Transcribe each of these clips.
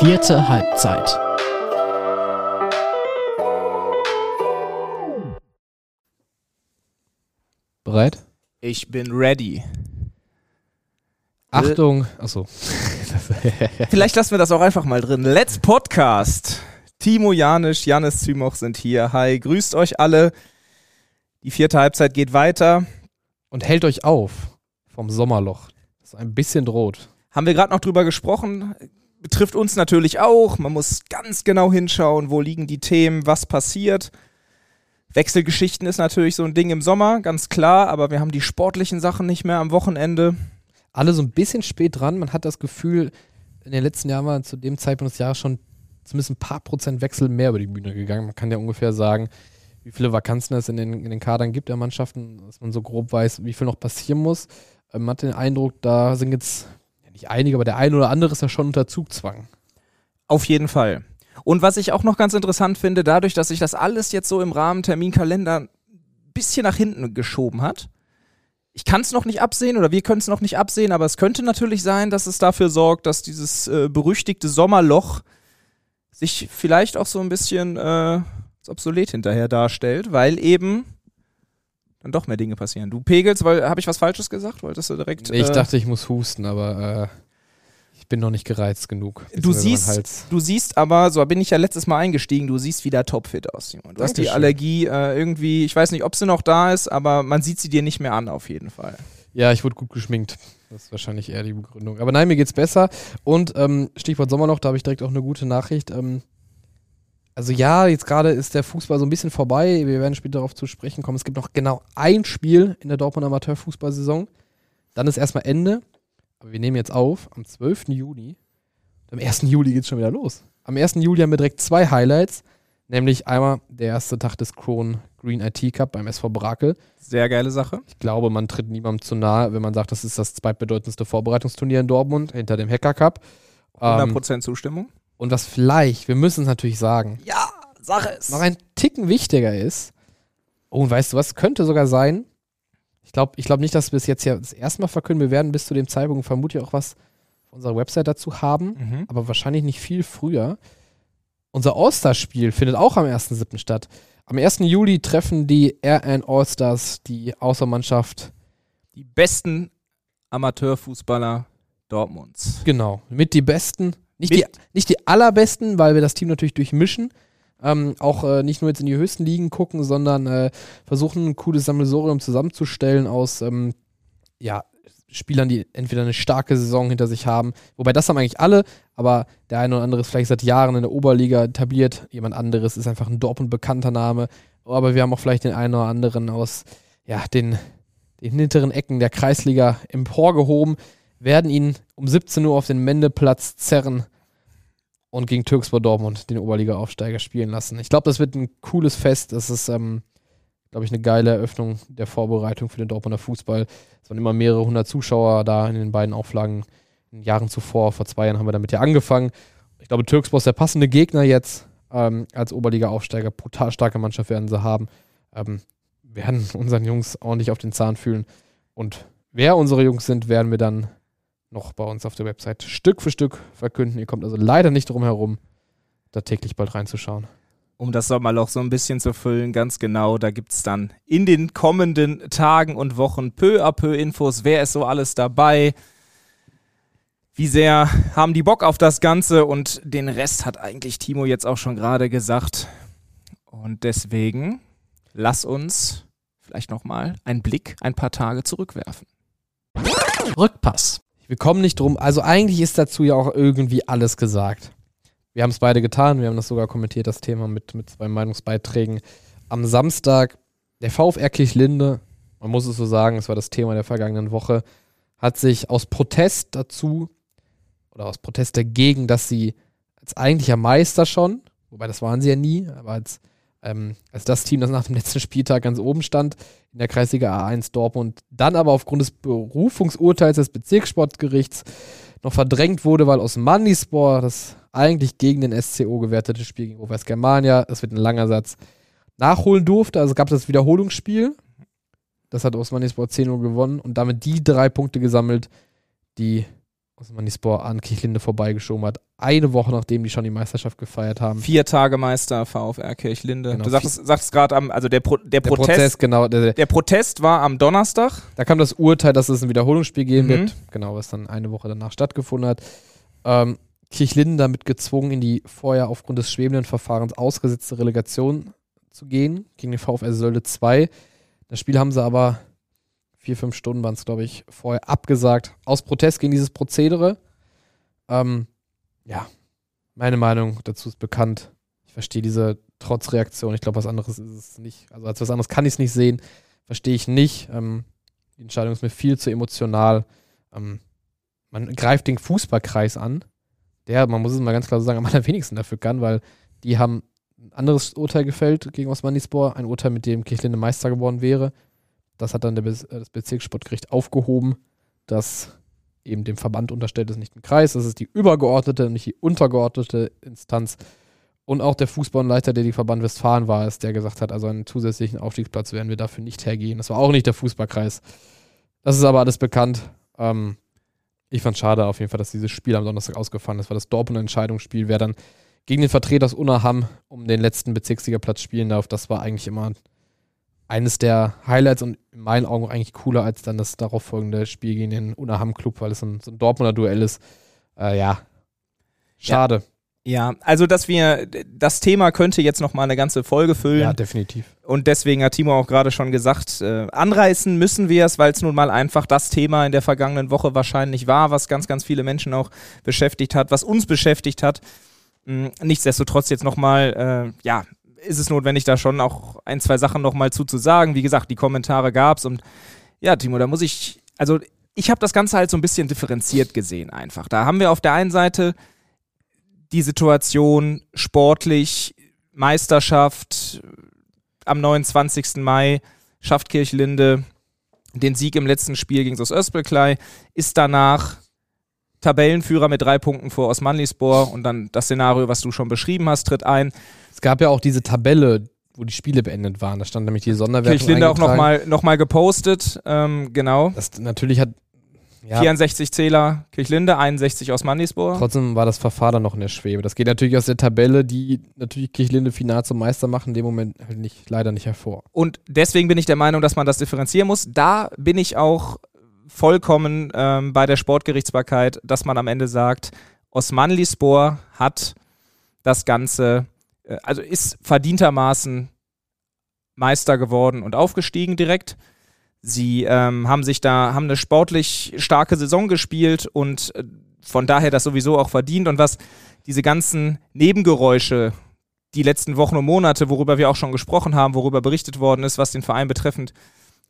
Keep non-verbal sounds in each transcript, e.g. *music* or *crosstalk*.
Vierte Halbzeit. Bereit? Ich bin ready. Achtung. Achso. *laughs* Vielleicht lassen wir das auch einfach mal drin. Let's Podcast. Timo Janisch, Janis Zymoch sind hier. Hi, grüßt euch alle. Die vierte Halbzeit geht weiter. Und hält euch auf vom Sommerloch, das ein bisschen droht. Haben wir gerade noch drüber gesprochen. Betrifft uns natürlich auch. Man muss ganz genau hinschauen, wo liegen die Themen, was passiert. Wechselgeschichten ist natürlich so ein Ding im Sommer, ganz klar, aber wir haben die sportlichen Sachen nicht mehr am Wochenende. Alle so ein bisschen spät dran. Man hat das Gefühl, in den letzten Jahren war zu dem Zeitpunkt des Jahres schon zumindest ein paar Prozent Wechsel mehr über die Bühne gegangen. Man kann ja ungefähr sagen, wie viele Vakanzen es in den, in den Kadern gibt der Mannschaften, dass man so grob weiß, wie viel noch passieren muss. Ähm, man hat den Eindruck, da sind jetzt nicht einige, aber der eine oder andere ist ja schon unter Zugzwang. Auf jeden Fall. Und was ich auch noch ganz interessant finde, dadurch, dass sich das alles jetzt so im Rahmen Terminkalender ein bisschen nach hinten geschoben hat. Ich kann es noch nicht absehen oder wir können es noch nicht absehen, aber es könnte natürlich sein, dass es dafür sorgt, dass dieses äh, berüchtigte Sommerloch sich vielleicht auch so ein bisschen äh, obsolet hinterher darstellt, weil eben dann doch mehr Dinge passieren. Du pegelst, weil habe ich was Falsches gesagt? Wolltest du direkt? Ich äh, dachte, ich muss husten, aber äh, ich bin noch nicht gereizt genug. Du siehst, du siehst aber, so bin ich ja letztes Mal eingestiegen, du siehst wieder topfit aus, Simon. Du hast die. Allergie äh, irgendwie, ich weiß nicht, ob sie noch da ist, aber man sieht sie dir nicht mehr an, auf jeden Fall. Ja, ich wurde gut geschminkt. Das ist wahrscheinlich eher die Begründung. Aber nein, mir geht's besser. Und ähm, Stichwort Sommerloch, da habe ich direkt auch eine gute Nachricht. Ähm, also ja, jetzt gerade ist der Fußball so ein bisschen vorbei. Wir werden später darauf zu sprechen kommen. Es gibt noch genau ein Spiel in der Dortmund Amateurfußballsaison. Dann ist erstmal Ende. Aber wir nehmen jetzt auf am 12. Juni. Am 1. Juli geht's schon wieder los. Am 1. Juli haben wir direkt zwei Highlights. Nämlich einmal der erste Tag des Kron Green IT Cup beim SV Brakel. Sehr geile Sache. Ich glaube, man tritt niemandem zu nahe, wenn man sagt, das ist das zweitbedeutendste Vorbereitungsturnier in Dortmund hinter dem Hacker Cup. Ähm, 100% Zustimmung. Und was vielleicht, wir müssen es natürlich sagen, Ja, sag es. noch ein Ticken wichtiger ist, oh, und weißt du was, könnte sogar sein, ich glaube ich glaub nicht, dass wir es jetzt ja das erste Mal verkünden, wir werden bis zu dem Zeitpunkt vermutlich auch was auf unserer Website dazu haben, Mhm. aber wahrscheinlich nicht viel früher. Unser All-Star-Spiel findet auch am 1.7. statt. Am 1. Juli treffen die RN All-Stars die Außermannschaft Die besten Amateurfußballer Dortmunds. Genau, mit die Besten. Nicht, Mit- die, nicht die allerbesten, weil wir das Team natürlich durchmischen. Ähm, auch äh, nicht nur jetzt in die höchsten Ligen gucken, sondern äh, versuchen, ein cooles Sammelsurium zusammenzustellen aus ähm, ja, Spielern, die entweder eine starke Saison hinter sich haben. Wobei das haben eigentlich alle, aber der eine oder andere ist vielleicht seit Jahren in der Oberliga etabliert. Jemand anderes ist einfach ein Dortmund bekannter Name. Aber wir haben auch vielleicht den einen oder anderen aus ja, den, den hinteren Ecken der Kreisliga emporgehoben werden ihn um 17 Uhr auf den Mendeplatz zerren und gegen Türkspor Dortmund, den Oberliga-Aufsteiger, spielen lassen. Ich glaube, das wird ein cooles Fest. Das ist, ähm, glaube ich, eine geile Eröffnung der Vorbereitung für den Dortmunder Fußball. Es waren immer mehrere hundert Zuschauer da in den beiden Auflagen in Jahren zuvor. Vor zwei Jahren haben wir damit ja angefangen. Ich glaube, Türkspor ist der passende Gegner jetzt ähm, als Oberliga-Aufsteiger. Brutal starke Mannschaft werden sie haben. Ähm, werden unseren Jungs ordentlich auf den Zahn fühlen. Und wer unsere Jungs sind, werden wir dann noch bei uns auf der Website Stück für Stück verkünden. Ihr kommt also leider nicht drum herum, da täglich bald reinzuschauen. Um das Sommerloch so ein bisschen zu füllen, ganz genau, da gibt es dann in den kommenden Tagen und Wochen peu à peu Infos, wer ist so alles dabei, wie sehr haben die Bock auf das Ganze und den Rest hat eigentlich Timo jetzt auch schon gerade gesagt. Und deswegen lass uns vielleicht nochmal einen Blick ein paar Tage zurückwerfen. Rückpass. Wir kommen nicht drum. Also eigentlich ist dazu ja auch irgendwie alles gesagt. Wir haben es beide getan. Wir haben das sogar kommentiert, das Thema mit, mit zwei Meinungsbeiträgen. Am Samstag, der VfR Kirchlinde, man muss es so sagen, es war das Thema der vergangenen Woche, hat sich aus Protest dazu oder aus Protest dagegen, dass sie als eigentlicher Meister schon, wobei das waren sie ja nie, aber als, ähm, als das Team, das nach dem letzten Spieltag ganz oben stand, in der Kreisliga A1 Dortmund, dann aber aufgrund des Berufungsurteils des Bezirkssportgerichts noch verdrängt wurde, weil aus Mandispor das eigentlich gegen den SCO gewertete Spiel gegen Rot-Weiß Germania, das wird ein langer Satz, nachholen durfte. Also gab es das Wiederholungsspiel. Das hat Osmanispor 10-0 gewonnen und damit die drei Punkte gesammelt, die Osmanispor an Kirchlinde vorbeigeschoben hat. Eine Woche nachdem die schon die Meisterschaft gefeiert haben. Vier Tage Meister VfR Kirchlinde. Genau. Du sagst, sagst gerade am, also der, Pro, der, Der Protest, Prozess, genau. Der, der Protest war am Donnerstag. da kam das Urteil, dass es ein Wiederholungsspiel geben Mhm. wird. Genau, was dann eine Woche danach stattgefunden hat. Ähm, Kirchlinde damit gezwungen, in die vorher aufgrund des schwebenden Verfahrens ausgesetzte Relegation zu gehen, gegen den VfR Sölde 2. Das Spiel haben sie aber vier, fünf Stunden waren es, glaube ich, vorher abgesagt. Aus Protest gegen dieses Prozedere. Ähm, ja, meine Meinung dazu ist bekannt. Ich verstehe diese Trotzreaktion. Ich glaube, was anderes ist es nicht. Also als was anderes kann ich es nicht sehen. Verstehe ich nicht. Ähm, die Entscheidung ist mir viel zu emotional. Ähm, man greift den Fußballkreis an, der, man muss es mal ganz klar so sagen, am *laughs* allerwenigsten dafür kann, weil die haben ein anderes Urteil gefällt gegen Osmanispor, ein Urteil, mit dem Kirchlinde Meister geworden wäre. Das hat dann Bez äh, das Bezirkssportgericht aufgehoben, das eben dem Verband unterstellt ist, nicht im Kreis. Das ist die übergeordnete nicht die untergeordnete Instanz. Und auch der Fußballleiter, der die Verband Westfalen war, ist, der gesagt hat, also einen zusätzlichen Aufstiegsplatz werden wir dafür nicht hergehen. Das war auch nicht der Fußballkreis. Das ist aber alles bekannt. Ähm, ich fand schade auf jeden Fall, dass dieses Spiel am Donnerstag ausgefallen ist. Das war das Dortmunder Entscheidungsspiel, wer dann gegen den Vertreter aus Unaham um den letzten Bezirksligaplatz spielen darf. Das war eigentlich immer eines der Highlights und in meinen Augen auch eigentlich cooler als dann das darauf folgende Spiel gegen den Unaham Club, weil es so ein, so ein Dortmunder Duell ist. Äh, ja, schade. Ja, also dass wir, das Thema könnte jetzt noch mal eine ganze Folge füllen. Ja, definitiv. Und deswegen hat Timo auch gerade schon gesagt, äh, anreißen müssen wir es, weil es nun mal einfach das Thema in der vergangenen Woche wahrscheinlich war, was ganz, ganz viele Menschen auch beschäftigt hat, was uns beschäftigt hat. Mm, nichtsdestotrotz jetzt nochmal, äh, ja, ist es notwendig, da schon auch ein, zwei Sachen nochmal zu, zu sagen. Wie gesagt, die Kommentare gab's und ja, Timo, da muss ich, also ich habe das Ganze halt so ein bisschen differenziert gesehen einfach. Da haben wir auf der einen Seite die Situation sportlich, Meisterschaft, am 29. Mai schafft Kirchlinde den Sieg im letzten Spiel gegen das Öspelklei, ist danach Tabellenführer mit drei Punkten vor Osmanlispor und dann das Szenario, was du schon beschrieben hast, tritt ein. Es gab ja auch diese Tabelle, wo die Spiele beendet waren. Da stand nämlich die Sonderwertung Kirchlinde auch nochmal noch mal gepostet, ähm, genau. Das natürlich hat ja, 64 Zähler Kirchlinde, 61 Osmanlispor. trotzdem war das Verfahren noch in der Schwebe. Das geht natürlich aus der Tabelle, die natürlich Kirchlinde final zum Meister machen, in dem Moment halt nicht, leider nicht hervor. Und deswegen bin ich der Meinung, dass man das differenzieren muss. Da bin ich auch vollkommen ähm, bei der Sportgerichtsbarkeit, dass man am Ende sagt, Osmanlispor hat das Ganze, äh, also ist verdientermaßen Meister geworden und aufgestiegen direkt. Sie ähm, haben sich da, haben eine sportlich starke Saison gespielt und äh, von daher das sowieso auch verdient. Und was diese ganzen Nebengeräusche, die letzten Wochen und Monate, worüber wir auch schon gesprochen haben, worüber berichtet worden ist, was den Verein betreffend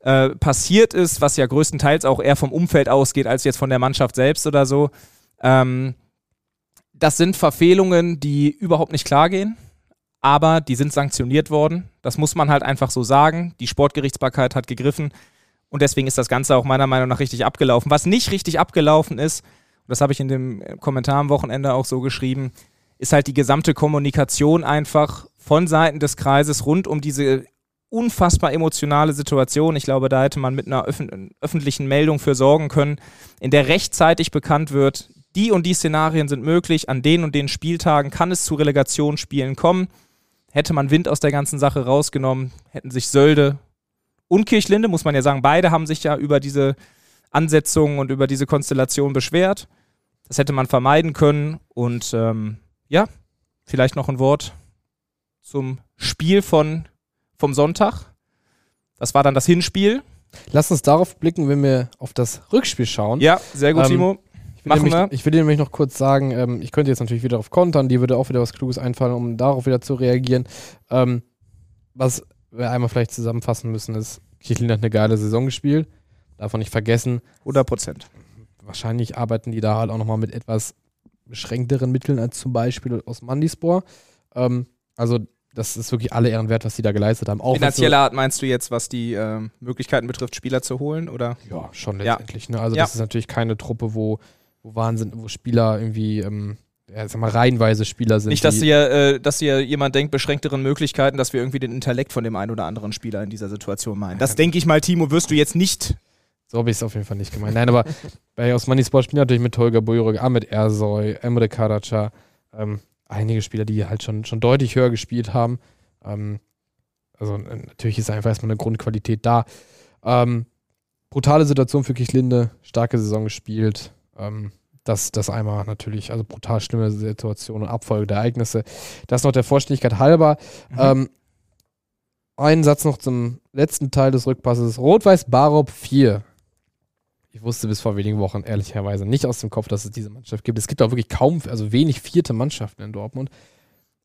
äh, passiert ist, was ja größtenteils auch eher vom Umfeld ausgeht, als jetzt von der Mannschaft selbst oder so. Ähm, das sind Verfehlungen, die überhaupt nicht klar gehen, aber die sind sanktioniert worden. Das muss man halt einfach so sagen. Die Sportgerichtsbarkeit hat gegriffen und deswegen ist das Ganze auch meiner Meinung nach richtig abgelaufen. Was nicht richtig abgelaufen ist, das habe ich in dem Kommentar am Wochenende auch so geschrieben, ist halt die gesamte Kommunikation einfach von Seiten des Kreises rund um diese unfassbar emotionale Situation. Ich glaube, da hätte man mit einer öffentlichen Meldung für sorgen können, in der rechtzeitig bekannt wird, die und die Szenarien sind möglich, an den und den Spieltagen kann es zu Relegationsspielen kommen. Hätte man Wind aus der ganzen Sache rausgenommen, hätten sich Sölde und Kirchlinde, muss man ja sagen, beide haben sich ja über diese Ansetzungen und über diese Konstellation beschwert. Das hätte man vermeiden können. Und ähm, ja, vielleicht noch ein Wort zum Spiel von, vom Sonntag. Das war dann das Hinspiel. Lass uns darauf blicken, wenn wir auf das Rückspiel schauen. Ja, sehr gut, Ähm, Timo. Ich will, nämlich, wir. ich will dir nämlich noch kurz sagen, ähm, ich könnte jetzt natürlich wieder auf kontern, die würde auch wieder was Kluges einfallen, um darauf wieder zu reagieren. Ähm, was wir einmal vielleicht zusammenfassen müssen, ist, Kirchlin hat eine geile Saison gespielt. Darf man nicht vergessen. 100 Prozent. Wahrscheinlich arbeiten die da halt auch nochmal mit etwas beschränkteren Mitteln als zum Beispiel aus Mandispor. Ähm, also, das ist wirklich alle Ehren wert, was die da geleistet haben. Auch Finanzieller Art meinst du jetzt, was die ähm, Möglichkeiten betrifft, Spieler zu holen? Oder? Ja, schon Ja. letztendlich. Ne? Also Ja. das ist natürlich keine Truppe, wo, wo Wahnsinn, wo Spieler irgendwie, ähm, ja, sag mal, reihenweise Spieler sind. Nicht, dass hier, äh, dass hier jemand denkt, beschränkteren Möglichkeiten, dass wir irgendwie den Intellekt von dem einen oder anderen Spieler in dieser Situation meinen. Das denke ich mal, Timo, wirst du jetzt nicht So habe ich es auf jeden Fall nicht gemeint. Nein, aber *laughs* bei Osmani Sport spielen natürlich mit Tolga Bujuruk, Ahmed Ersoy, Emre Karaca, ähm, einige Spieler, die halt schon, schon deutlich höher gespielt haben. Ähm, also natürlich ist einfach erstmal eine Grundqualität da. Ähm, brutale Situation für Kichlinde, starke Saison gespielt. Ähm, das, das einmal natürlich, also brutal schlimme Situation und Abfolge der Ereignisse. Das noch der Vollständigkeit halber. Mhm. Ähm, einen Satz noch zum letzten Teil des Rückpasses. Rot-Weiß Barob 4. Ich wusste bis vor wenigen Wochen ehrlicherweise nicht aus dem Kopf, dass es diese Mannschaft gibt. Es gibt auch wirklich kaum, also wenig vierte Mannschaften in Dortmund.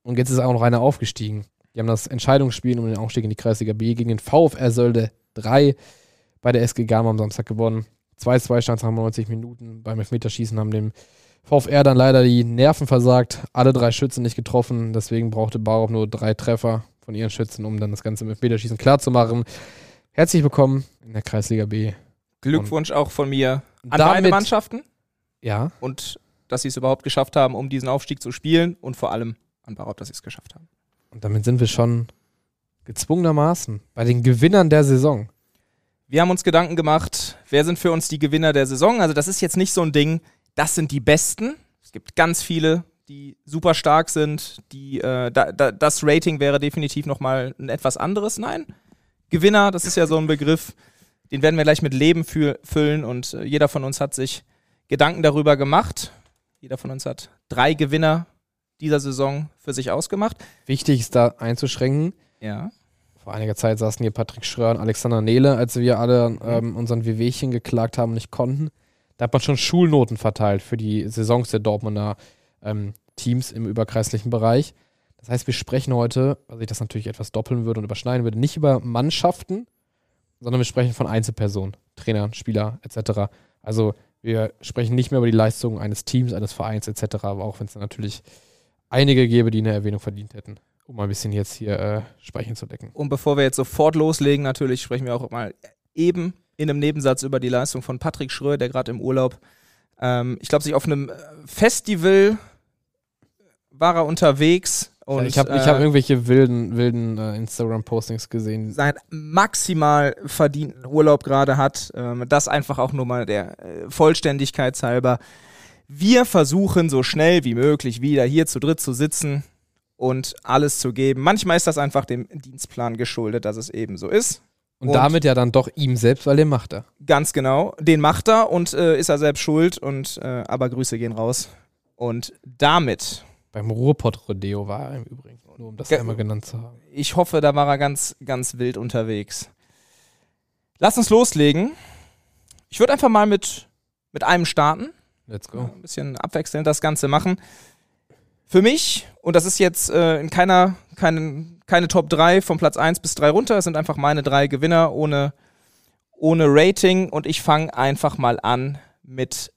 Und jetzt ist auch noch eine aufgestiegen. Die haben das Entscheidungsspiel um den Aufstieg in die Kreisliga B gegen den VfR Sölde 3 bei der SG Gama am Samstag gewonnen. 2-2 stand nach 90 Minuten. Beim Elfmeterschießen haben dem VfR dann leider die Nerven versagt. Alle drei Schützen nicht getroffen. Deswegen brauchte Baruch nur drei Treffer von ihren Schützen, um dann das Ganze im Elfmeterschießen klarzumachen. Herzlich willkommen in der Kreisliga B. Glückwunsch auch von mir an damit, beide Mannschaften. Ja. Und dass sie es überhaupt geschafft haben, um diesen Aufstieg zu spielen und vor allem an Baruch, dass sie es geschafft haben. Und damit sind wir schon gezwungenermaßen bei den Gewinnern der Saison. Wir haben uns Gedanken gemacht, wer sind für uns die Gewinner der Saison? Also das ist jetzt nicht so ein Ding, das sind die Besten. Es gibt ganz viele, die super stark sind. Die, äh, da, da, das Rating wäre definitiv nochmal ein etwas anderes. Nein, Gewinner, das ist ja so ein Begriff, den werden wir gleich mit Leben füllen und äh, jeder von uns hat sich Gedanken darüber gemacht. Jeder von uns hat drei Gewinner dieser Saison für sich ausgemacht. Wichtig ist da einzuschränken. Ja. Vor einiger Zeit saßen hier Patrick Schröer und Alexander Nele, als wir alle mhm. ähm, unseren WWchen geklagt haben und nicht konnten. Da hat man schon Schulnoten verteilt für die Saisons der Dortmunder ähm, Teams im überkreislichen Bereich. Das heißt, wir sprechen heute, weil ich das natürlich etwas doppeln würde und überschneiden würde, nicht über Mannschaften, sondern wir sprechen von Einzelpersonen, Trainern, Spieler etc. Also wir sprechen nicht mehr über die Leistungen eines Teams, eines Vereins etc., aber auch wenn es natürlich einige gäbe, die eine Erwähnung verdient hätten, um ein bisschen jetzt hier äh, Speichen zu decken. Und bevor wir jetzt sofort loslegen, natürlich sprechen wir auch mal eben in einem Nebensatz über die Leistung von Patrick Schröer, der gerade im Urlaub, ähm, ich glaube, sich auf einem Festival war er unterwegs. Und, ich habe äh, hab irgendwelche wilden, wilden äh, Instagram-Postings gesehen. Sein maximal verdienten Urlaub gerade hat. Ähm, das einfach auch nur mal der äh, Vollständigkeit halber. Wir versuchen so schnell wie möglich wieder hier zu dritt zu sitzen und alles zu geben. Manchmal ist das einfach dem Dienstplan geschuldet, dass es eben so ist. Und, und damit ja dann doch ihm selbst, weil den macht er. Ganz genau, den macht er und äh, ist er selbst schuld. Und äh, aber Grüße gehen raus. Und damit. Beim Ruhrpott-Rodeo war er im Übrigen, nur um das einmal genannt zu haben. Ich hoffe, da war er ganz, ganz wild unterwegs. Lass uns loslegen. Ich würde einfach mal mit, mit einem starten. Let's go. Ein bisschen abwechselnd das Ganze machen. Für mich, und das ist jetzt äh, in keiner, keinen, keine Top 3 von Platz 1 bis 3 runter, es sind einfach meine drei Gewinner ohne, ohne Rating und ich fange einfach mal an mit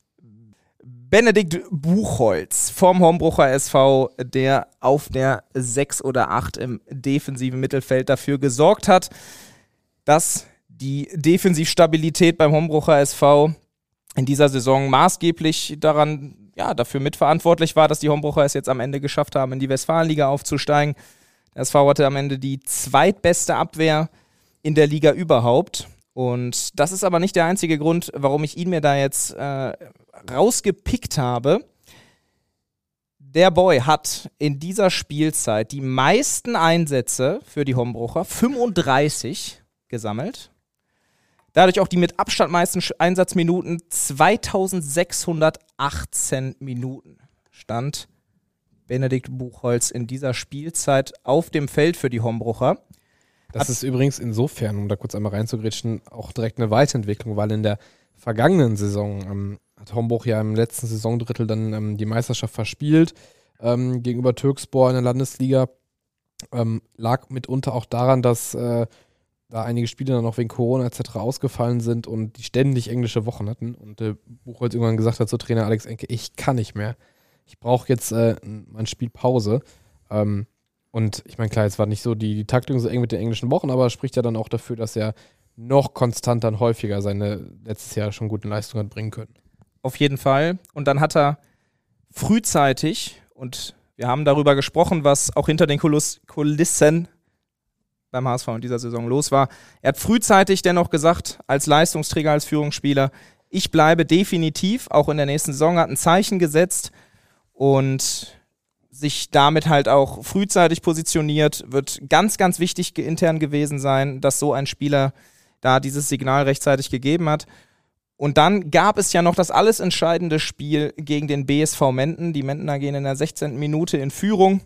Benedikt Buchholz vom Hombrucher SV, der auf der 6 oder 8 im defensiven Mittelfeld dafür gesorgt hat, dass die Defensivstabilität beim Hombrucher SV in dieser Saison maßgeblich daran, ja, dafür mitverantwortlich war, dass die Hombrucher es jetzt am Ende geschafft haben, in die Westfalenliga aufzusteigen. Der SV hatte am Ende die zweitbeste Abwehr in der Liga überhaupt. Und das ist aber nicht der einzige Grund, warum ich ihn mir da jetzt äh, rausgepickt habe. Der Boy hat in dieser Spielzeit die meisten Einsätze für die Hombrucher, 35 gesammelt. Dadurch auch die mit Abstand meisten Einsatzminuten 2618 Minuten stand Benedikt Buchholz in dieser Spielzeit auf dem Feld für die Hombrucher. Das ist übrigens insofern, um da kurz einmal reinzugritschen, auch direkt eine Weiterentwicklung, weil in der vergangenen Saison ähm, hat Hombruch ja im letzten Saisondrittel dann ähm, die Meisterschaft verspielt ähm, gegenüber Türkspor in der Landesliga. Ähm, lag mitunter auch daran, dass äh, da einige Spiele dann auch wegen Corona etc. ausgefallen sind und die ständig englische Wochen hatten und der Buchholz irgendwann gesagt hat zu Trainer Alex Enke, ich kann nicht mehr. Ich brauche jetzt äh, mein Spiel Pause. Ähm, und ich meine, klar, jetzt war nicht so die, die Taktung so eng mit den englischen Wochen, aber spricht ja dann auch dafür, dass er noch konstanter und häufiger seine letztes Jahr schon guten Leistungen hat bringen können. Auf jeden Fall. Und dann hat er frühzeitig, und wir haben darüber gesprochen, was auch hinter den Kulissen beim HSV in dieser Saison los war. Er hat frühzeitig dennoch gesagt, als Leistungsträger, als Führungsspieler, ich bleibe definitiv, auch in der nächsten Saison, hat ein Zeichen gesetzt und sich damit halt auch frühzeitig positioniert, wird ganz, ganz wichtig intern gewesen sein, dass so ein Spieler da dieses Signal rechtzeitig gegeben hat. Und dann gab es ja noch das alles entscheidende Spiel gegen den BSV Menden. Die Mendener gehen in der 16. Minute in Führung,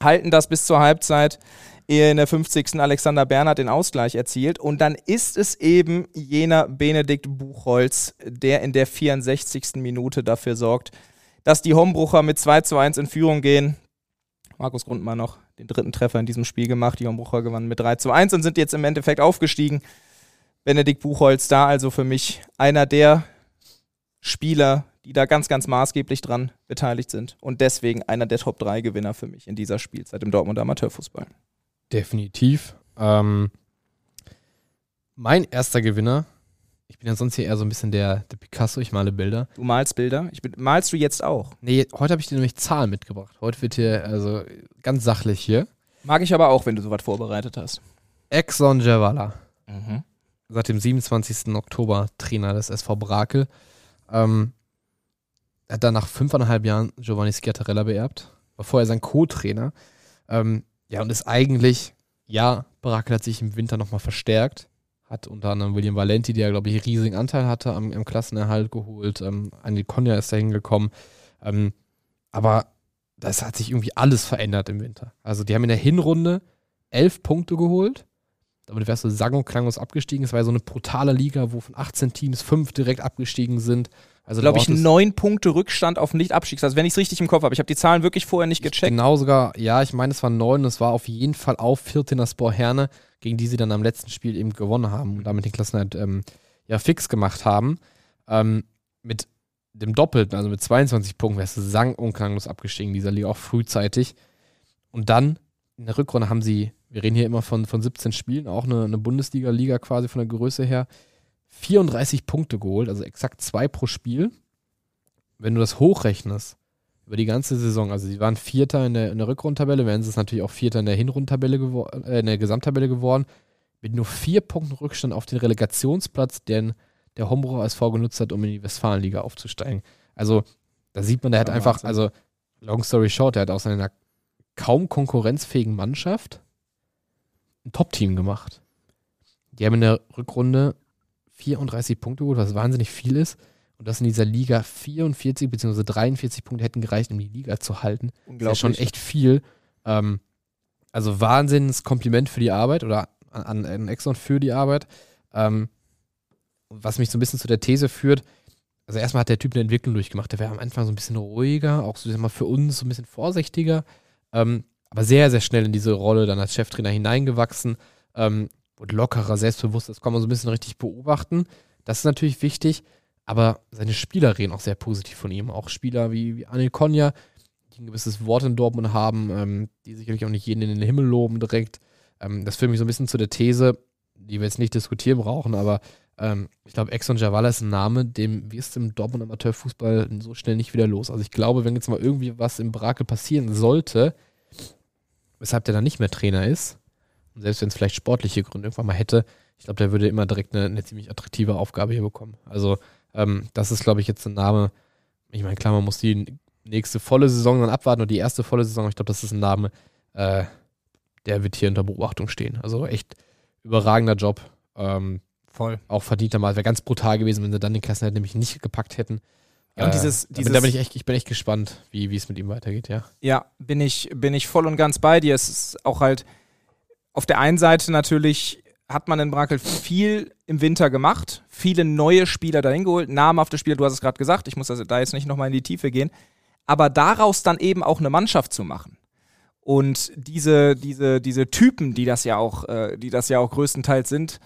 halten das bis zur Halbzeit, ehe in der 50. Alexander Bernhard den Ausgleich erzielt. Und dann ist es eben jener Benedikt Buchholz, der in der 64. Minute dafür sorgt, dass die Hombrucher mit 2 zu 1 in Führung gehen. Markus Grundmann noch den dritten Treffer in diesem Spiel gemacht. Die Hombrucher gewannen mit 3 zu 1 und sind jetzt im Endeffekt aufgestiegen. Benedikt Buchholz da also für mich einer der Spieler, die da ganz, ganz maßgeblich dran beteiligt sind und deswegen einer der Top 3 Gewinner für mich in dieser Spielzeit im Dortmunder Amateurfußball. Definitiv. Ähm, mein erster Gewinner, ich bin ja sonst hier eher so ein bisschen der, der Picasso, ich male Bilder. Du malst Bilder? Ich bin, malst du jetzt auch? Nee, heute habe ich dir nämlich Zahlen mitgebracht. Heute wird hier also ganz sachlich hier. Mag ich aber auch, wenn du sowas vorbereitet hast. Exxon Javala. Mhm. Seit dem 27. Oktober Trainer des SV Brakel. Ähm, er hat dann nach fünfeinhalb Jahren Giovanni Schiattarella beerbt, war vorher sein Co-Trainer. Ähm, ja, und ist eigentlich, ja, Brakel hat sich im Winter nochmal verstärkt, hat unter anderem William Valenti, der, glaube ich, einen riesigen Anteil hatte am, am Klassenerhalt geholt. Ähm, Andi Konja ist da hingekommen. Ähm, aber das hat sich irgendwie alles verändert im Winter. Also die haben in der Hinrunde elf Punkte geholt. Damit wärst du sang- und klanglos abgestiegen. Es war ja so eine brutale Liga, wo von 18 Teams fünf direkt abgestiegen sind. Also Glaube ich, neun Punkte Rückstand auf Nicht-Abstiegsplatz, wenn ich es richtig im Kopf habe. Ich habe die Zahlen wirklich vorher nicht gecheckt. Genau sogar, ja, ich meine, es waren neun und es war auf jeden Fall auf Viertener Herne, gegen die sie dann am letzten Spiel eben gewonnen haben und damit den Klassenerhalt ähm, ja fix gemacht haben. Ähm, mit dem Doppelten, also mit 22 Punkten, wärst du sang- und klanglos abgestiegen in dieser Liga, auch frühzeitig. Und dann in der Rückrunde haben sie, wir reden hier immer von, von 17 Spielen, auch eine, eine Bundesliga-Liga quasi von der Größe her, 34 Punkte geholt, also exakt zwei pro Spiel. Wenn du das hochrechnest, über die ganze Saison. Also sie waren Vierter in der, in der Rückrundtabelle, werden sie es natürlich auch Vierter in der Hinrundtabelle geworden, äh, in der Gesamttabelle geworden, mit nur vier Punkten Rückstand auf den Relegationsplatz, den der Hombrucher SV genutzt hat, um in die Westfalenliga aufzusteigen. Also da sieht man, der hat Ja, einfach, Wahnsinn. also long story short, der hat aus einer kaum konkurrenzfähigen Mannschaft ein Top-Team gemacht. Die haben in der Rückrunde 34 Punkte geholt, was wahnsinnig viel ist. Und das in dieser Liga 44 bzw. 43 Punkte hätten gereicht, um die Liga zu halten. Das ist ja schon echt viel. Ähm, also Wahnsinns Kompliment für die Arbeit oder an, an Exxon für die Arbeit. Ähm, was mich so ein bisschen zu der These führt, also erstmal hat der Typ eine Entwicklung durchgemacht. Der war am Anfang so ein bisschen ruhiger, auch so mal, für uns so ein bisschen vorsichtiger, ähm, aber sehr, sehr schnell in diese Rolle dann als Cheftrainer hineingewachsen. Ähm, wurde lockerer, selbstbewusst, das kann man so ein bisschen richtig beobachten. Das ist natürlich wichtig, aber seine Spieler reden auch sehr positiv von ihm. Auch Spieler wie, wie Anil Konja, die ein gewisses Wort in Dortmund haben, ähm, die sicherlich auch nicht jeden in den Himmel loben direkt. Ähm, das führt mich so ein bisschen zu der These, die wir jetzt nicht diskutieren brauchen, aber ähm, ich glaube, Exxon Javala ist ein Name, dem wirst du im Dortmund Amateurfußball so schnell nicht wieder los. Also ich glaube, wenn jetzt mal irgendwie was im Brakel passieren sollte, weshalb der dann nicht mehr Trainer ist, und selbst wenn es vielleicht sportliche Gründe irgendwann mal hätte, ich glaube, der würde immer direkt eine, eine ziemlich attraktive Aufgabe hier bekommen. Also ähm, das ist, glaube ich, jetzt ein Name, ich meine, klar, man muss die nächste volle Saison dann abwarten oder die erste volle Saison, ich glaube, das ist ein Name, äh, der wird hier unter Beobachtung stehen. Also echt überragender Job. Ähm, Voll. auch verdientermaßen. Wäre ganz brutal gewesen, wenn sie dann den Klassenerhalt nämlich nicht gepackt hätten. Ja, und Äh, dieses- da bin- dieses- da bin ich echt, ich bin echt gespannt, wie, wie es mit ihm weitergeht, ja. Ja, bin ich, bin ich voll und ganz bei dir. Es ist auch halt auf der einen Seite natürlich hat man in Brakel viel im Winter gemacht, viele neue Spieler dahin geholt, namhafte Spieler, du hast es gerade gesagt, ich muss also da jetzt nicht nochmal in die Tiefe gehen, aber daraus dann eben auch eine Mannschaft zu machen. Und diese, diese, diese Typen, die das ja auch, äh, die das ja auch größtenteils sind,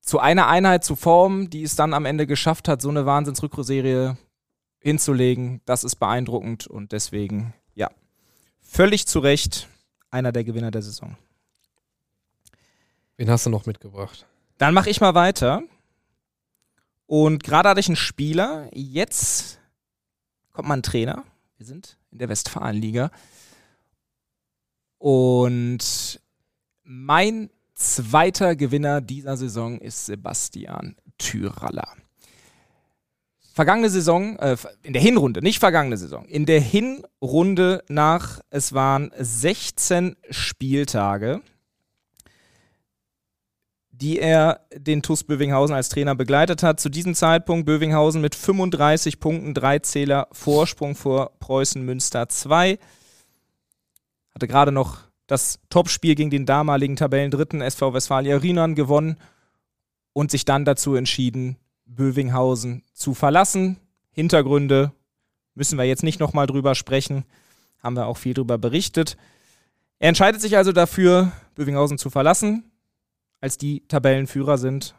zu einer Einheit zu formen, die es dann am Ende geschafft hat, so eine Wahnsinnsrückserie hinzulegen, das ist beeindruckend und deswegen, ja, völlig zu Recht einer der Gewinner der Saison. Wen hast du noch mitgebracht? Dann mache ich mal weiter. Und gerade hatte ich einen Spieler, jetzt kommt mal ein Trainer. Wir sind in der Westfalenliga. Und mein zweiter Gewinner dieser Saison ist Sebastian Tyraller. Vergangene Saison, äh, in der Hinrunde, nicht vergangene Saison, in der Hinrunde nach, es waren 16 Spieltage, die er den TuS Bövinghausen als Trainer begleitet hat. Zu diesem Zeitpunkt Bövinghausen mit 35 Punkten, drei Zähler Vorsprung vor Preußen Münster 2. Hatte gerade noch das Topspiel gegen den damaligen Tabellendritten SV Westfalia Riemann gewonnen und sich dann dazu entschieden, Bövinghausen zu verlassen. Hintergründe müssen wir jetzt nicht nochmal drüber sprechen, haben wir auch viel drüber berichtet. Er entscheidet sich also dafür, Bövinghausen zu verlassen, als die Tabellenführer sind.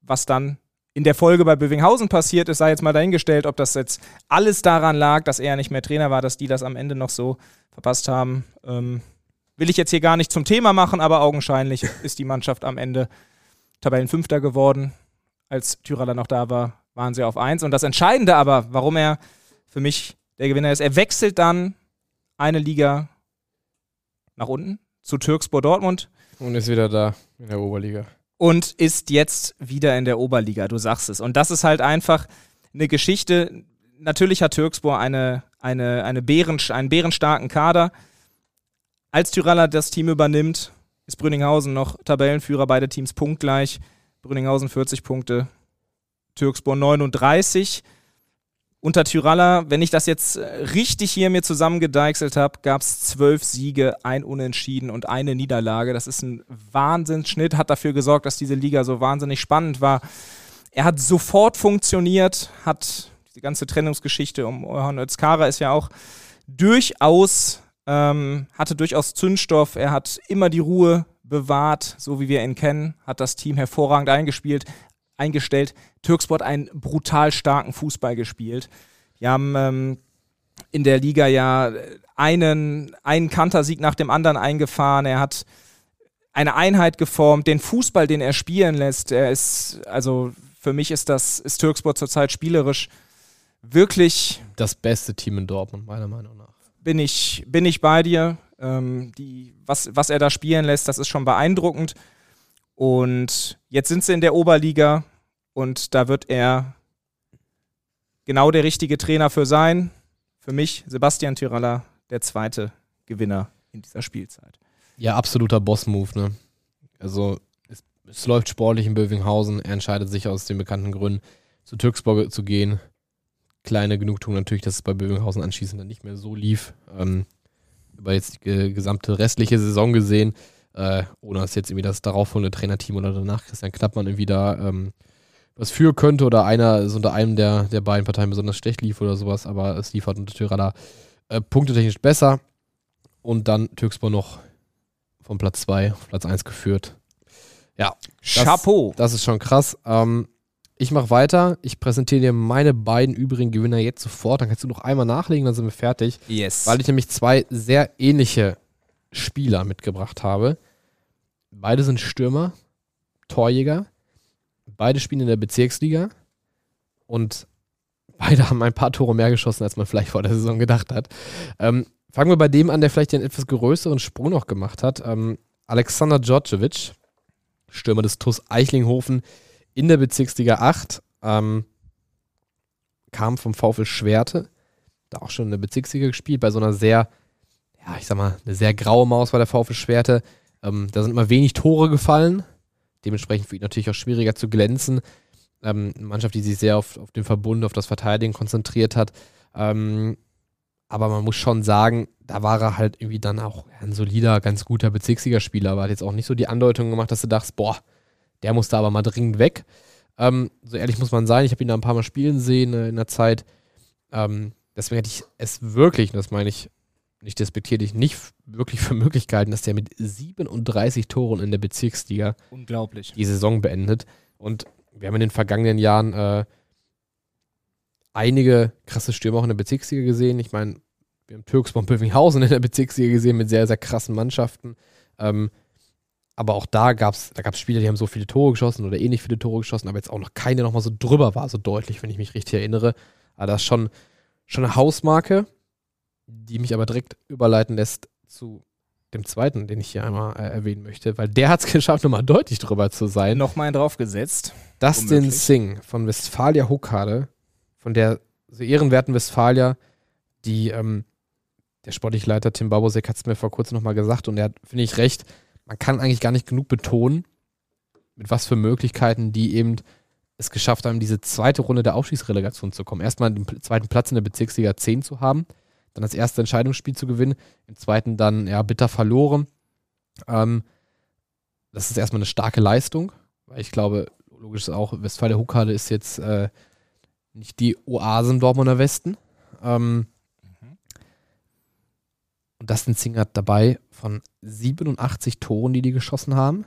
Was dann in der Folge bei Bövinghausen passiert ist, sei jetzt mal dahingestellt, ob das jetzt alles daran lag, dass er nicht mehr Trainer war, dass die das am Ende noch so verpasst haben. Ähm, will ich jetzt hier gar nicht zum Thema machen, aber augenscheinlich ist die Mannschaft am Ende Tabellenfünfter geworden. Als Tyraller noch da war, waren sie auf eins. Und das Entscheidende aber, warum er für mich der Gewinner ist, er wechselt dann eine Liga nach unten zu Türkspor Dortmund Und ist wieder da in der Oberliga. und ist jetzt wieder in der Oberliga, du sagst es. Und das ist halt einfach eine Geschichte. Natürlich hat Türkspor eine, eine, eine Bären, einen bärenstarken Kader. Als Tyraller das Team übernimmt, ist Brünninghausen noch Tabellenführer, beide Teams punktgleich. Brünninghausen 40 Punkte, Türkspor 39. Unter Tyraller, wenn ich das jetzt äh, richtig hier mir zusammengedeichselt habe, gab es zwölf Siege, ein Unentschieden und eine Niederlage. Das ist ein Wahnsinnsschnitt, hat dafür gesorgt, dass diese Liga so wahnsinnig spannend war. Er hat sofort funktioniert, hat die ganze Trennungsgeschichte um Orhan Özkara ist ja auch durchaus, ähm, hatte durchaus Zündstoff. Er hat immer die Ruhe bewahrt, so wie wir ihn kennen, hat das Team hervorragend eingespielt, eingestellt. Türksport einen brutal starken Fußball gespielt. Die haben ähm, in der Liga ja einen, einen Kantersieg nach dem anderen eingefahren. Er hat eine Einheit geformt, den Fußball, den er spielen lässt. Er ist, also für mich ist das, ist Türksport zurzeit spielerisch wirklich Das beste Team in Dortmund, meiner Meinung nach. bin ich, bin ich bei dir. Ähm, die, was, was er da spielen lässt, das ist schon beeindruckend. Und jetzt sind sie in der Oberliga und da wird er genau der richtige Trainer für sein. Für mich, Sebastian Tyraller, der zweite Gewinner in dieser Spielzeit. Ja, absoluter Boss-Move, ne? Also, es, es läuft sportlich in Bövinghausen. Er entscheidet sich aus den bekannten Gründen, zu Türksburg zu gehen. Kleine Genugtuung natürlich, dass es bei Bövinghausen anschließend dann nicht mehr so lief. Ähm, über jetzt die äh, gesamte restliche Saison gesehen, äh, ohne dass jetzt irgendwie das darauffolgende Trainerteam oder danach Christian Knappmann irgendwie da ähm, was für könnte oder einer so unter einem der, der beiden Parteien besonders schlecht lief oder sowas, aber es liefert unter Tyraller äh, punktetechnisch besser und dann Türkspor noch von Platz 2 auf Platz 1 geführt. Ja, Chapeau! das ist schon krass. Ähm, ich mache weiter. Ich präsentiere dir meine beiden übrigen Gewinner jetzt sofort. Dann kannst du noch einmal nachlegen, dann sind wir fertig. Yes. Weil ich nämlich zwei sehr ähnliche Spieler mitgebracht habe. Beide sind Stürmer, Torjäger. Beide spielen in der Bezirksliga. Und beide haben ein paar Tore mehr geschossen, als man vielleicht vor der Saison gedacht hat. Ähm, fangen wir bei dem an, der vielleicht den etwas größeren Sprung noch gemacht hat. Ähm, Alexander Djordjevic, Stürmer des TuS Eichlinghofen in der Bezirksliga 8. Ähm, kam vom VfL Schwerte, da auch schon in der Bezirksliga gespielt, bei so einer sehr, ja, ich sag mal, eine sehr graue Maus war der VfL Schwerte. Ähm, da sind immer wenig Tore gefallen. Dementsprechend für ihn natürlich auch schwieriger zu glänzen. Ähm, eine Mannschaft, die sich sehr auf, auf den Verbund, auf das Verteidigen konzentriert hat. Ähm, aber man muss schon sagen, da war er halt irgendwie dann auch ein solider, ganz guter Bezirksligaspieler, aber hat jetzt auch nicht so die Andeutung gemacht, dass du dachtest, boah, der muss da aber mal dringend weg. Ähm, so ehrlich muss man sein, ich habe ihn da ein paar Mal spielen sehen äh, in der Zeit. Ähm, deswegen hätte ich es wirklich, und das meine ich nicht despektierlich, nicht wirklich für Möglichkeiten, dass der mit 37 Toren in der Bezirksliga Unglaublich. die Saison beendet. Und wir haben in den vergangenen Jahren äh, einige krasse Stürmer auch in der Bezirksliga gesehen. Ich meine, wir haben Türkspor und Bövinghausen in der Bezirksliga gesehen mit sehr, sehr krassen Mannschaften. Ähm, aber auch da gab es da gab's Spieler, die haben so viele Tore geschossen oder ähnlich viele Tore geschossen, aber jetzt auch noch keine nochmal so drüber war, so deutlich, wenn ich mich richtig erinnere. Aber das ist schon, schon eine Hausmarke, die mich aber direkt überleiten lässt zu dem zweiten, den ich hier einmal äh, erwähnen möchte, weil der hat es *laughs* geschafft, nochmal deutlich drüber zu sein. Nochmal draufgesetzt. Dustin Womöglich. Singh von Westfalia Huckade, von der so ehrenwerten Westfalia, die ähm, der sportliche Leiter Tim Babosek hat es mir vor kurzem nochmal gesagt und er hat, finde ich, recht, man kann eigentlich gar nicht genug betonen, mit was für Möglichkeiten die eben es geschafft haben, diese zweite Runde der Aufstiegsrelegation zu kommen. Erstmal den zweiten Platz in der Bezirksliga 10 zu haben, dann das erste Entscheidungsspiel zu gewinnen, im zweiten dann ja bitter verloren. Ähm, das ist erstmal eine starke Leistung, weil ich glaube, logisch ist auch, Westfalia Huckade ist jetzt äh, nicht die Oase im Dortmunder Westen. Ähm, und Dustin Singer hat dabei von 87 Toren, die die geschossen haben,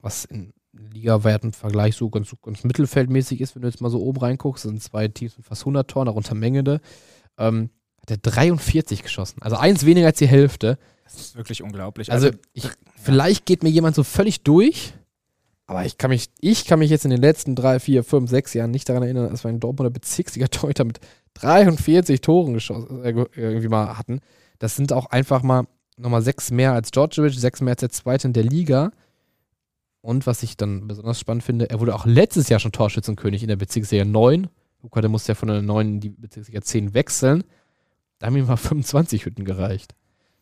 was in Ligawerten im Vergleich so ganz, ganz mittelfeldmäßig ist, wenn du jetzt mal so oben reinguckst, sind zwei Teams mit fast 100 Toren, darunter Mengende, ähm, hat er 43 geschossen. Also eins weniger als die Hälfte. Das ist wirklich unglaublich. Also, ich, vielleicht geht mir jemand so völlig durch, aber ich kann mich, ich kann mich jetzt in den letzten drei, vier, fünf, sechs Jahren nicht daran erinnern, dass wir einen Dortmunder Bezirksliga Torhüter mit 43 Toren geschossen, äh, ge- irgendwie mal hatten. Das sind auch einfach mal nochmal sechs mehr als Djordjevic, sechs mehr als der Zweite in der Liga. Und was ich dann besonders spannend finde, er wurde auch letztes Jahr schon Torschützenkönig in der Bezirksliga 9. Luca, der musste ja von der 9 in die Bezirksliga 10 wechseln. Da haben ihm mal 25 Hütten gereicht.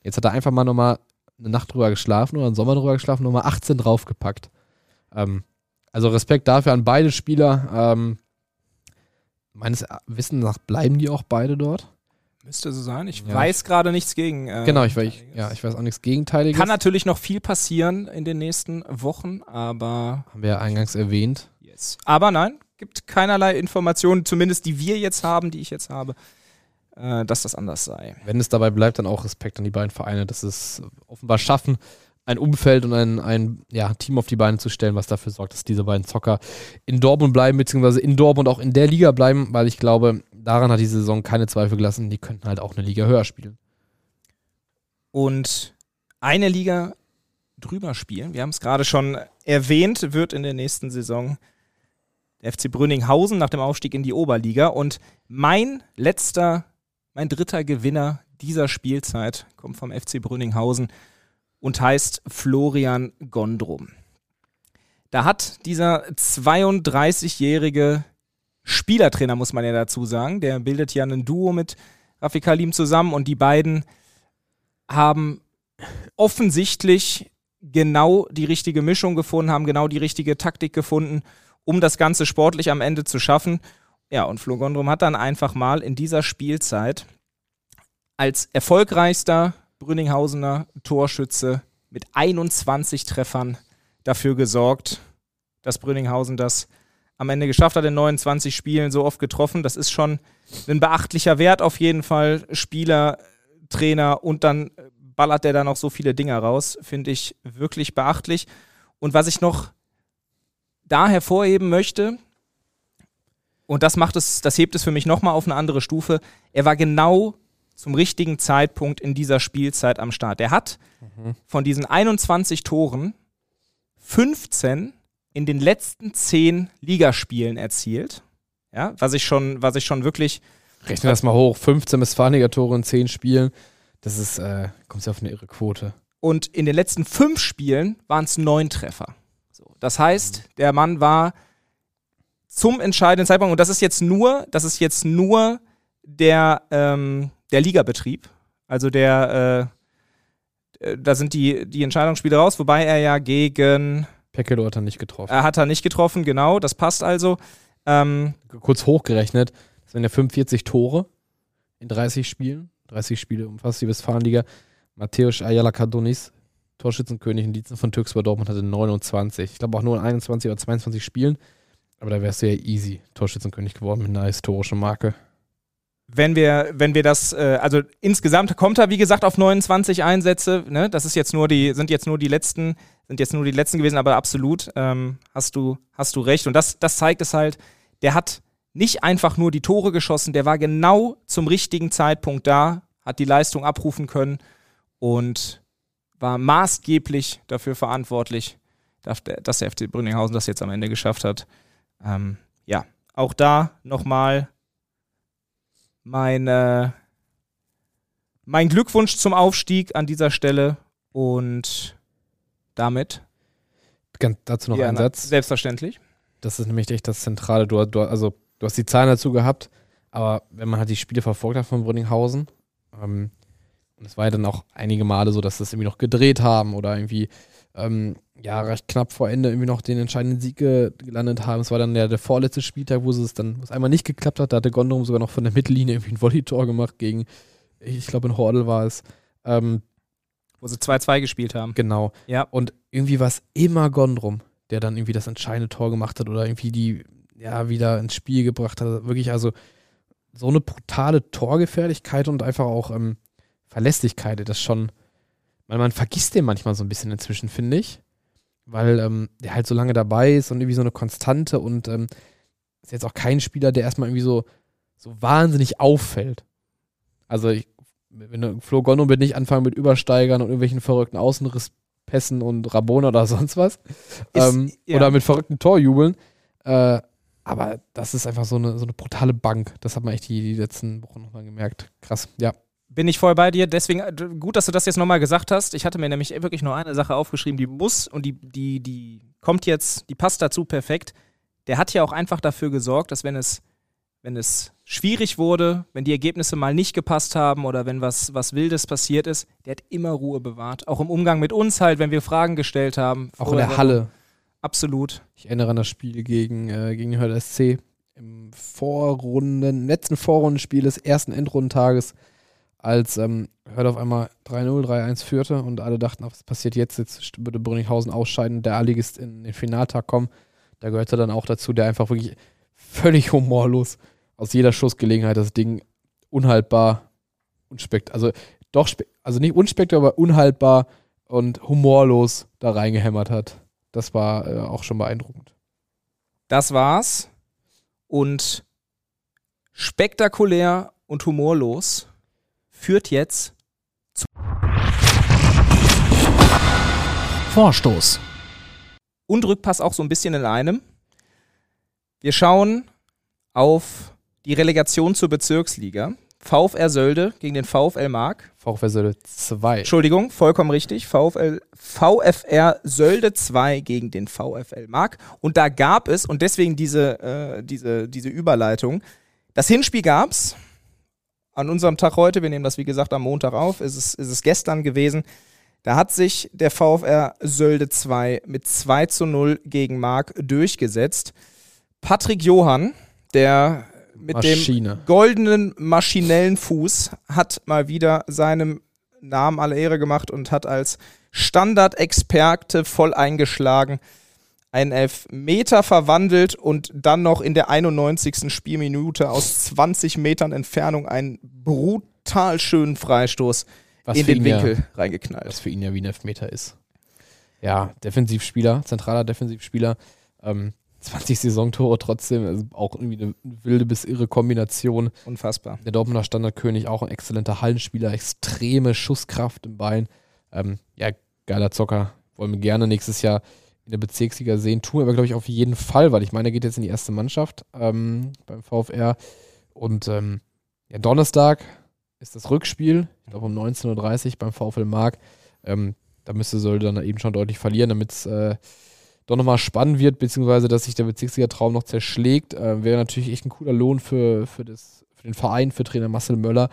Jetzt hat er einfach mal nochmal eine Nacht drüber geschlafen oder einen Sommer drüber geschlafen, nochmal 18 draufgepackt. Ähm, also Respekt dafür an beide Spieler. Ähm, meines Wissens nach bleiben die auch beide dort. Müsste so sein. Ich Ja. weiß gerade nichts gegen. äh, genau, ich, weiß- ich, ja, ich weiß auch nichts Gegenteiliges. Kann natürlich noch viel passieren in den nächsten Wochen, aber Haben wir ja eingangs erwähnt. yes. Aber nein, gibt keinerlei Informationen, zumindest die wir jetzt haben, die ich jetzt habe, äh, dass das anders sei. Wenn es dabei bleibt, dann auch Respekt an die beiden Vereine, dass es offenbar schaffen, ein Umfeld und ein, ein ja, Team auf die Beine zu stellen, was dafür sorgt, dass diese beiden Zocker in Dortmund bleiben, beziehungsweise in Dortmund auch in der Liga bleiben, weil ich glaube, daran hat diese Saison keine Zweifel gelassen, die könnten halt auch eine Liga höher spielen. Und eine Liga drüber spielen, wir haben es gerade schon erwähnt, wird in der nächsten Saison der FC Brünninghausen nach dem Aufstieg in die Oberliga. Und mein letzter, mein dritter Gewinner dieser Spielzeit kommt vom FC Brünninghausen und heißt Florian Gondrum. Da hat dieser 32-jährige Spielertrainer, muss man ja dazu sagen, der bildet ja ein Duo mit Rafik Halim zusammen und die beiden haben offensichtlich genau die richtige Mischung gefunden, haben genau die richtige Taktik gefunden, um das Ganze sportlich am Ende zu schaffen. Ja, und Flo Gondrum hat dann einfach mal in dieser Spielzeit als erfolgreichster Brünninghausener Torschütze mit 21 Treffern dafür gesorgt, dass Brünninghausen das am Ende geschafft hat, in 29 Spielen so oft getroffen. Das ist schon ein beachtlicher Wert auf jeden Fall. Spieler, Trainer und dann ballert der da noch so viele Dinger raus. Finde ich wirklich beachtlich. Und was ich noch da hervorheben möchte, und das macht es, das hebt es für mich nochmal auf eine andere Stufe, er war genau zum richtigen Zeitpunkt in dieser Spielzeit am Start. Er hat von diesen 21 Toren 15 in den letzten 10 Ligaspielen erzielt. Ja, was ich schon, was ich schon wirklich Rechne das mal hoch. 15 Westfaliger-Tore in 10 Spielen. Das ist, äh, kommt ja auf eine irre Quote. Und in den letzten fünf Spielen waren es neun Treffer. So, das heißt, der Mann war zum entscheidenden Zeitpunkt, und das ist jetzt nur, das ist jetzt nur der, ähm, der Ligabetrieb. Also der, äh, äh, da sind die, die Entscheidungsspiele raus, wobei er ja gegen, Pekelo hat er nicht getroffen. er hat er nicht getroffen, genau, das passt also. Ähm, Kurz hochgerechnet, das sind ja 45 Tore in 30 Spielen. 30 Spiele umfasst die Westfalenliga. Matthäus Ayala Cardonis, Torschützenkönig in Lietzen von Türkspor Dortmund, hatte 29. Ich glaube auch nur in 21 oder 22 Spielen. Aber da wärst du ja easy Torschützenkönig geworden mit einer historischen Marke. Wenn wir, wenn wir das, äh, also insgesamt kommt er, wie gesagt, auf 29 Einsätze. Ne? Das ist jetzt nur die, sind jetzt nur die letzten, sind jetzt nur die letzten gewesen, aber absolut ähm, hast du, hast du recht. Und das, das zeigt es halt, der hat nicht einfach nur die Tore geschossen, der war genau zum richtigen Zeitpunkt da, hat die Leistung abrufen können und war maßgeblich dafür verantwortlich, dass der, FC Brünninghausen das jetzt am Ende geschafft hat. Ähm, ja, auch da nochmal mein, äh, mein Glückwunsch zum Aufstieg an dieser Stelle und damit Ganz, dazu noch ja, ein Satz. Selbstverständlich. Das ist nämlich echt das Zentrale. Du, du, also, du hast die Zahlen dazu gehabt, aber wenn man halt die Spiele verfolgt hat von Brünninghausen, ähm, und es war ja dann auch einige Male so, dass sie es irgendwie noch gedreht haben oder irgendwie ähm, ja recht knapp vor Ende irgendwie noch den entscheidenden Sieg ge gelandet haben. Es war dann ja der vorletzte Spieltag, wo es dann wo es einmal nicht geklappt hat. Da hatte Gondrum sogar noch von der Mittellinie irgendwie ein Volley-Tor gemacht gegen, ich glaube in Hordel war es. Ähm, Wo sie 2-2 gespielt haben. Genau. Ja. Und irgendwie war es immer Gondrum, der dann irgendwie das entscheidende Tor gemacht hat oder irgendwie die, ja, wieder ins Spiel gebracht hat. Wirklich, also so eine brutale Torgefährlichkeit und einfach auch ähm, Verlässlichkeit, das schon, weil man vergisst den manchmal so ein bisschen inzwischen, finde ich. Weil ähm, der halt so lange dabei ist und irgendwie so eine Konstante und ähm, ist jetzt auch kein Spieler, der erstmal irgendwie so, so wahnsinnig auffällt. Also ich, wenn du Flo Gondrum wird nicht anfangen mit Übersteigern und irgendwelchen verrückten Außenrisspässen und Rabona oder *laughs* sonst was. Ist- ähm, ja. Oder mit verrückten Torjubeln. Äh, aber das ist einfach so eine, so eine brutale Bank. Das hat man echt die, die letzten Wochen nochmal gemerkt. Krass, ja. Bin ich voll bei dir. Deswegen äh, gut, dass du das jetzt nochmal gesagt hast. Ich hatte mir nämlich wirklich nur eine Sache aufgeschrieben, die muss und die, die, die kommt jetzt, die passt dazu perfekt. Der hat ja auch einfach dafür gesorgt, dass wenn es, wenn es schwierig wurde, wenn die Ergebnisse mal nicht gepasst haben oder wenn was, was Wildes passiert ist, der hat immer Ruhe bewahrt. Auch im Umgang mit uns halt, wenn wir Fragen gestellt haben. Auch in der Halle. Absolut. Ich erinnere an das Spiel gegen, äh, gegen Hörder SC im Vorrunden, letzten Vorrundenspiel des ersten Endrundentages, als ähm, Hörder auf einmal 3-0, 3-1 führte und alle dachten, ach, was passiert jetzt? Jetzt würde Brünninghausen ausscheiden und der A-Ligist in den Finaltag kommen. Da gehörte dann auch dazu, der einfach wirklich völlig humorlos aus jeder Schussgelegenheit das Ding unhaltbar, unspekt, also doch, also nicht unspektakulär, aber unhaltbar und humorlos da reingehämmert hat. Das war äh, auch schon beeindruckend. Das war's. Und spektakulär und humorlos führt jetzt Vorstoß. und Rückpass auch so ein bisschen in einem. Wir schauen auf die Relegation zur Bezirksliga. VfR Sölde gegen den VfL Mark. VfL Sölde 2. Entschuldigung, vollkommen richtig. VfL, VfR Sölde 2 gegen den VfL Mark. Und da gab es, und deswegen diese, äh, diese, diese Überleitung, das Hinspiel gab's an unserem Tag heute, wir nehmen das wie gesagt am Montag auf, ist es, ist es gestern gewesen. Da hat sich der VfR Sölde 2 mit 2 zu 0 gegen Mark durchgesetzt. Patrick Johann, der mit dem Maschine. goldenen maschinellen Fuß hat mal wieder seinem Namen alle Ehre gemacht und hat als Standardexperte voll eingeschlagen, einen Elfmeter verwandelt und dann noch in der 91. Spielminute aus 20 Metern Entfernung einen brutal schönen Freistoß Was in den ihn ja- Winkel reingeknallt. Was für ihn ja wie ein Elfmeter ist. Ja, Defensivspieler, zentraler Defensivspieler. Ähm, 20 Saisontore trotzdem, also auch irgendwie eine wilde bis irre Kombination. Unfassbar. Der Dortmunder Standardkönig, auch ein exzellenter Hallenspieler, extreme Schusskraft im Bein. Ähm, ja, geiler Zocker. Wollen wir gerne nächstes Jahr in der Bezirksliga sehen. Tun aber, glaube ich, auf jeden Fall, weil ich meine, er geht jetzt in die erste Mannschaft ähm, beim VfR. Und ähm, ja, Donnerstag ist das Rückspiel, ich glaube um 19.30 Uhr beim VfL Mark. Ähm, da müsste Sölde dann eben schon deutlich verlieren, damit es äh, doch nochmal spannend wird, beziehungsweise dass sich der Bezirksliga-Traum noch zerschlägt. Äh, Wäre natürlich echt ein cooler Lohn für, für, das, für den Verein, für Trainer Marcel Möller.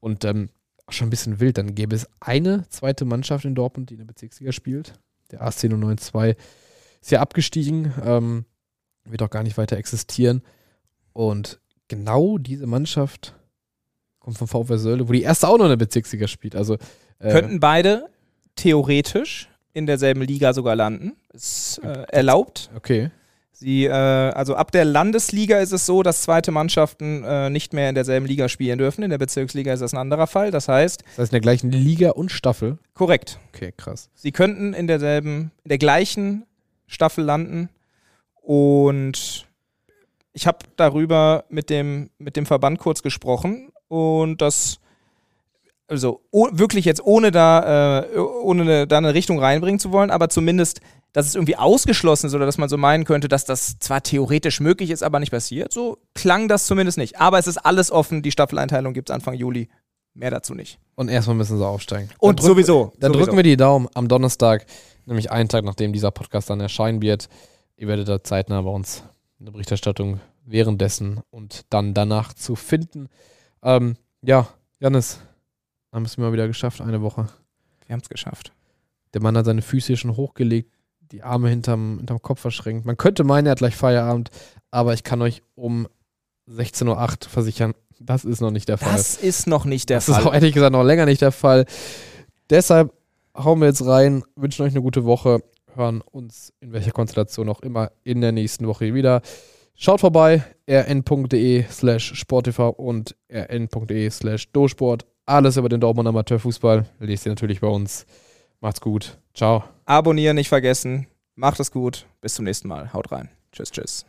Und ähm, schon ein bisschen wild. Dann gäbe es eine zweite Mannschaft in Dortmund, die in der Bezirksliga spielt. Der ASC 092 ist ja abgestiegen, ähm, wird auch gar nicht weiter existieren. Und genau diese Mannschaft kommt vom VfR Sölde, wo die erste auch noch in der Bezirksliga spielt. Also äh, Könnten beide theoretisch in derselben Liga sogar landen. Ist äh, erlaubt. Okay. Sie, äh, also ab der Landesliga ist es so, dass zweite Mannschaften äh, nicht mehr in derselben Liga spielen dürfen. In der Bezirksliga ist das ein anderer Fall. Das heißt, Das heißt in der gleichen Liga und Staffel. korrekt. Okay, krass. Sie könnten in derselben, in der gleichen Staffel landen. Und ich habe darüber mit dem, mit dem Verband kurz gesprochen und das, also wirklich jetzt ohne da, äh, ohne da eine Richtung reinbringen zu wollen, aber zumindest, dass es irgendwie ausgeschlossen ist oder dass man so meinen könnte, dass das zwar theoretisch möglich ist, aber nicht passiert. So klang das zumindest nicht. Aber es ist alles offen. Die Staffeleinteilung gibt es Anfang Juli. Mehr dazu nicht. Und erstmal müssen sie aufsteigen. Und dann drücken, sowieso. Dann sowieso. drücken wir die Daumen am Donnerstag, nämlich einen Tag, nachdem dieser Podcast dann erscheinen wird. Ihr werdet da zeitnah bei uns eine Berichterstattung währenddessen und dann danach zu finden. Ähm, ja, Janis, haben es mal wieder geschafft, eine Woche. Wir haben es geschafft. Der Mann hat seine Füße schon hochgelegt, die Arme hinterm, hinterm Kopf verschränkt. Man könnte meinen, er hat gleich Feierabend, aber ich kann euch um 16.08 Uhr versichern, das ist noch nicht der Fall. Das ist noch nicht der das Fall. ist auch ehrlich gesagt noch länger nicht der Fall. Deshalb hauen wir jetzt rein, wünschen euch eine gute Woche, hören uns in welcher Konstellation auch immer in der nächsten Woche wieder. Schaut vorbei, rn.de slash sporttv und rn.de slash dosport. Alles über den Dortmund Amateurfußball lest ihr natürlich bei uns. Macht's gut. Ciao. Abonnieren nicht vergessen. Macht es gut. Bis zum nächsten Mal. Haut rein. Tschüss, tschüss.